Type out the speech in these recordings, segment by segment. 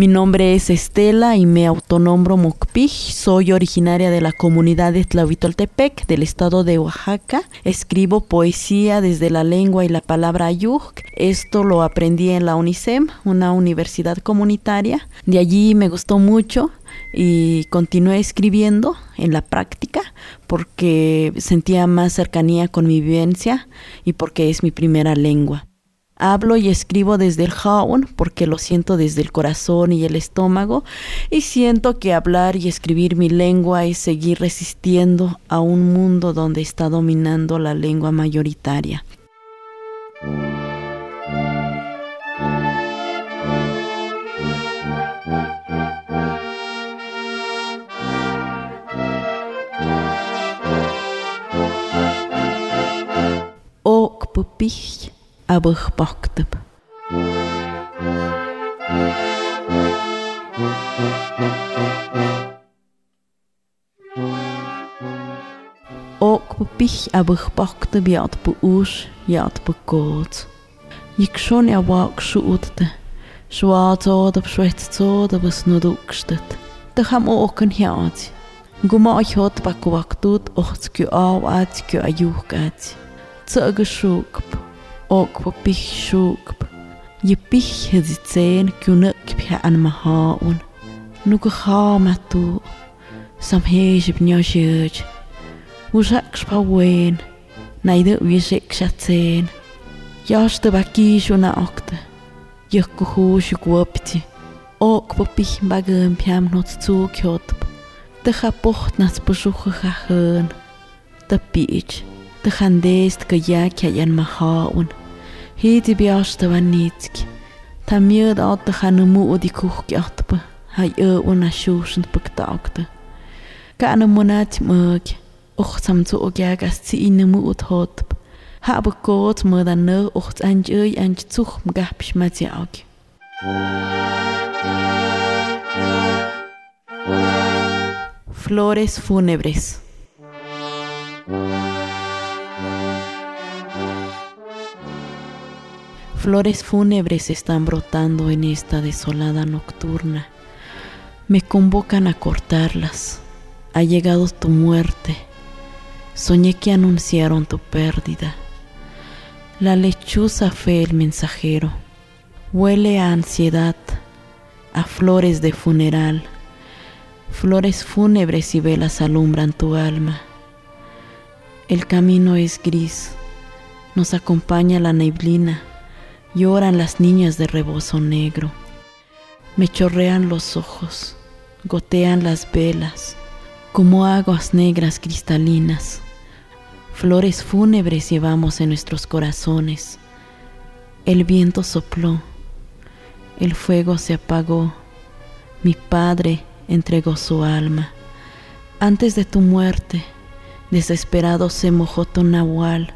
Mi nombre es Estela y me autonombro Mokpij. Soy originaria de la comunidad de Tlahuitoltepec, del estado de Oaxaca. Escribo poesía desde la lengua y la palabra ayuk. Esto lo aprendí en la UNICEM, una universidad comunitaria. De allí me gustó mucho y continué escribiendo en la práctica porque sentía más cercanía con mi vivencia y porque es mi primera lengua. Hablo y escribo desde el jaun porque lo siento desde el corazón y el estómago y siento que hablar y escribir mi lengua es seguir resistiendo a un mundo donde está dominando la lengua mayoritaria. Ok абых бактып. Ок пих абых бактып ят бы уш, ят бы год. Ик шон я вак шуутте. Schwarzod op Schwetzod op es nur dugstet. Da ham oken hiat. Guma ich hot bakuaktut ochtskü awat kü ajukat. Zöge schuk okwa pixxukpa yipixjaditsen kyunäkpjä anmaha'un nukajaamatu samjexip nyoxyäch uxa'kxpa wen naidä'byexe'kxatsen yaxtäpa kixuna'oktä yäjkujuxukwäpti okpa pijmpäkämpyam notzu'kyotpa täjapojtnatpäxujäjajän täpich täjandes tkäya kya'yanmaja'un Hiti biasta vanitski. Ta mjöd atta hanumu odi kuhki atpa. Hai ö una shushant paktaakta. Kaana monat mög. Uchtsam zu ogag as zi inamu ut hotp. Habe kot möda nö uchts anj öi anj zuchm gapsch maziag. Flores fúnebres. Flores fúnebres están brotando en esta desolada nocturna. Me convocan a cortarlas. Ha llegado tu muerte. Soñé que anunciaron tu pérdida. La lechuza fue el mensajero. Huele a ansiedad, a flores de funeral. Flores fúnebres y velas alumbran tu alma. El camino es gris. Nos acompaña la neblina. Lloran las niñas de rebozo negro. Me chorrean los ojos. Gotean las velas como aguas negras cristalinas. Flores fúnebres llevamos en nuestros corazones. El viento sopló. El fuego se apagó. Mi padre entregó su alma. Antes de tu muerte, desesperado se mojó tu nahual.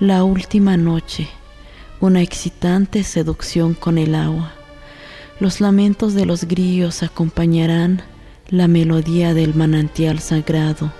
La última noche, una excitante seducción con el agua. Los lamentos de los grillos acompañarán la melodía del manantial sagrado.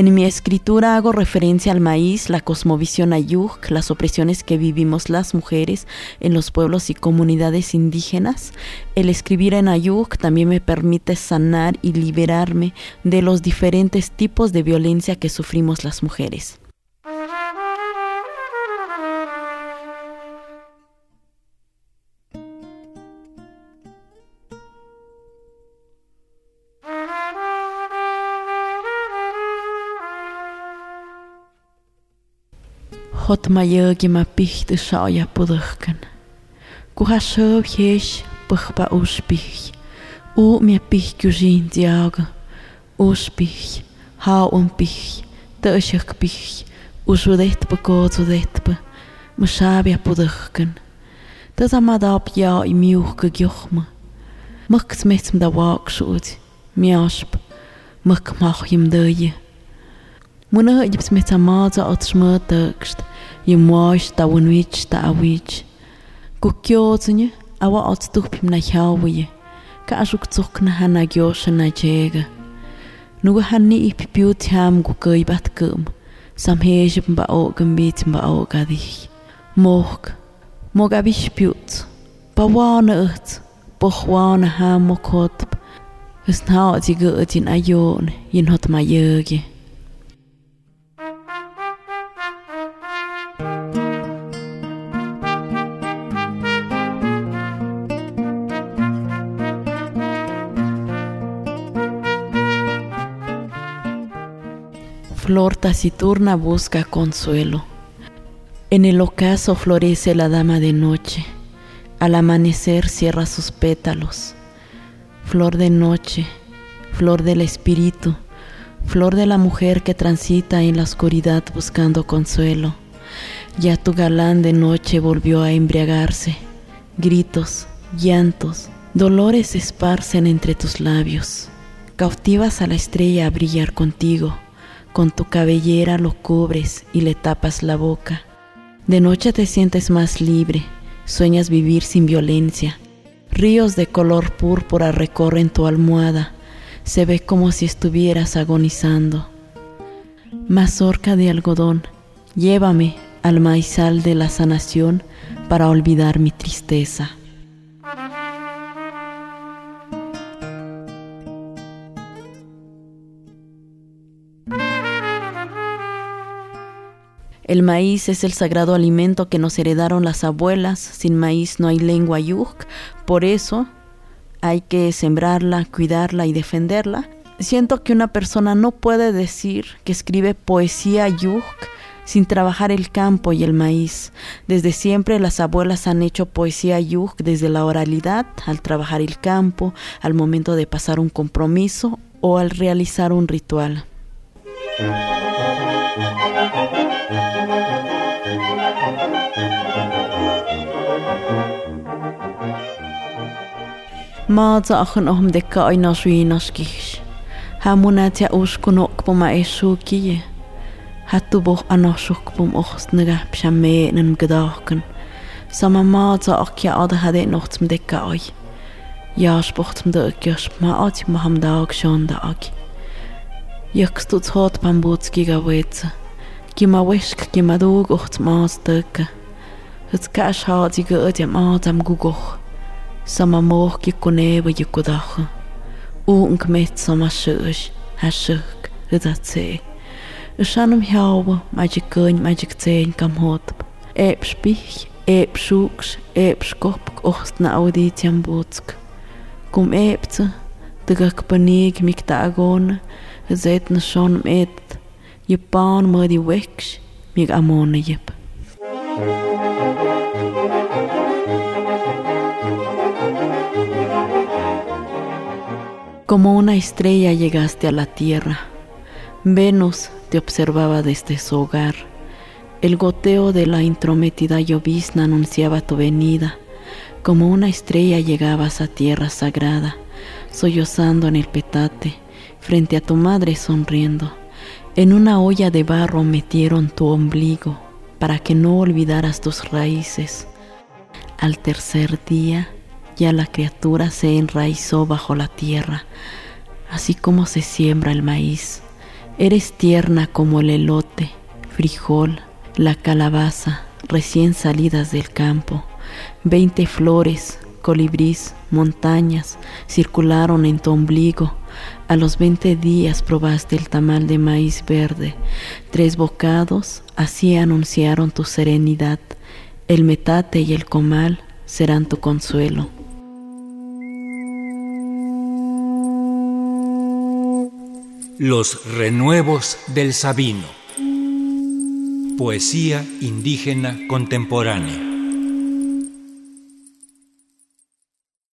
En mi escritura hago referencia al maíz, la cosmovisión ayuk, las opresiones que vivimos las mujeres en los pueblos y comunidades indígenas. El escribir en ayuk también me permite sanar y liberarme de los diferentes tipos de violencia que sufrimos las mujeres. hotmayegi mapihti shaya pudhkan. Kuhashov yesh puhpa uspih. U miapih kyushin tiaga. Uspih. Haun pih. Tashak pih. Usudetpa kotsudetpa. Mashabia pudhkan. Das amadab ja i miuhka gjochma. Makt metsm da waksud. Miasp. Makt machim döje. Muna jibs metsamata at smötökst. yimosh ta wonwich ta awich kukyo tsunya awa otstuk pimna hyawiye ka ashuk tsukna hana gyosha na jega nugu hanni ipipiu tiam gukai batkum samhej ba ogam bit ba ogadi mog mog abish piut bawana ut. Bohwana ha mokot. Es na otige utin ayon yin hot ma yege. Flor taciturna busca consuelo. En el ocaso florece la dama de noche, al amanecer cierra sus pétalos. Flor de noche, flor del espíritu, flor de la mujer que transita en la oscuridad buscando consuelo. Ya tu galán de noche volvió a embriagarse. Gritos, llantos, dolores esparcen entre tus labios. Cautivas a la estrella a brillar contigo con tu cabellera lo cubres y le tapas la boca. De noche te sientes más libre, sueñas vivir sin violencia. Ríos de color púrpura recorren tu almohada, se ve como si estuvieras agonizando. Mazorca de algodón, llévame al maizal de la sanación para olvidar mi tristeza. El maíz es el sagrado alimento que nos heredaron las abuelas. Sin maíz no hay lengua yuk. Por eso hay que sembrarla, cuidarla y defenderla. Siento que una persona no puede decir que escribe poesía yuk sin trabajar el campo y el maíz. Desde siempre las abuelas han hecho poesía yuk desde la oralidad, al trabajar el campo, al momento de pasar un compromiso o al realizar un ritual. ما تا آخر آهم دکه آینا شوی نشگیش همونه تا اوش کنوک بوم ایشو کیه حتو بوخ آنا شوک بوم اخست نگه بشم میهنم گداخ کن. سما ما تا آکی آده هده نوختم دکه آی. یاش بوختم دا ما آتی محمد آگ شان دا آگی Yëxtutshot pambutski gawetsa. Kimawishk kimadug ucht maas dëkka. Het kash haat i gëët ja maat am gugoch. Sama moch kikuneva yikudacha. Uun kmet sama shësh, hashëk, hëdatse. Ushanum hjawa, majik gënj, majik tsein kam hotb. Eep spich, eep shuks, eep skopk ucht na auditiam butsk. Kum eepte, dëgak panig mik dagona, da agona, zet na shonam et, je paan madi weks, mig amona jip. Como una estrella llegaste a la tierra. Venus te observaba desde su hogar. El goteo de la intrometida llovizna anunciaba tu venida. Como una estrella llegabas a tierra sagrada, sollozando en el petate, frente a tu madre sonriendo. En una olla de barro metieron tu ombligo para que no olvidaras tus raíces. Al tercer día, ya la criatura se enraizó bajo la tierra, así como se siembra el maíz. Eres tierna como el elote, frijol, la calabaza, recién salidas del campo. Veinte flores, colibrís, montañas, circularon en tu ombligo. A los veinte días probaste el tamal de maíz verde. Tres bocados así anunciaron tu serenidad. El metate y el comal serán tu consuelo. Los renuevos del Sabino. Poesía indígena contemporánea.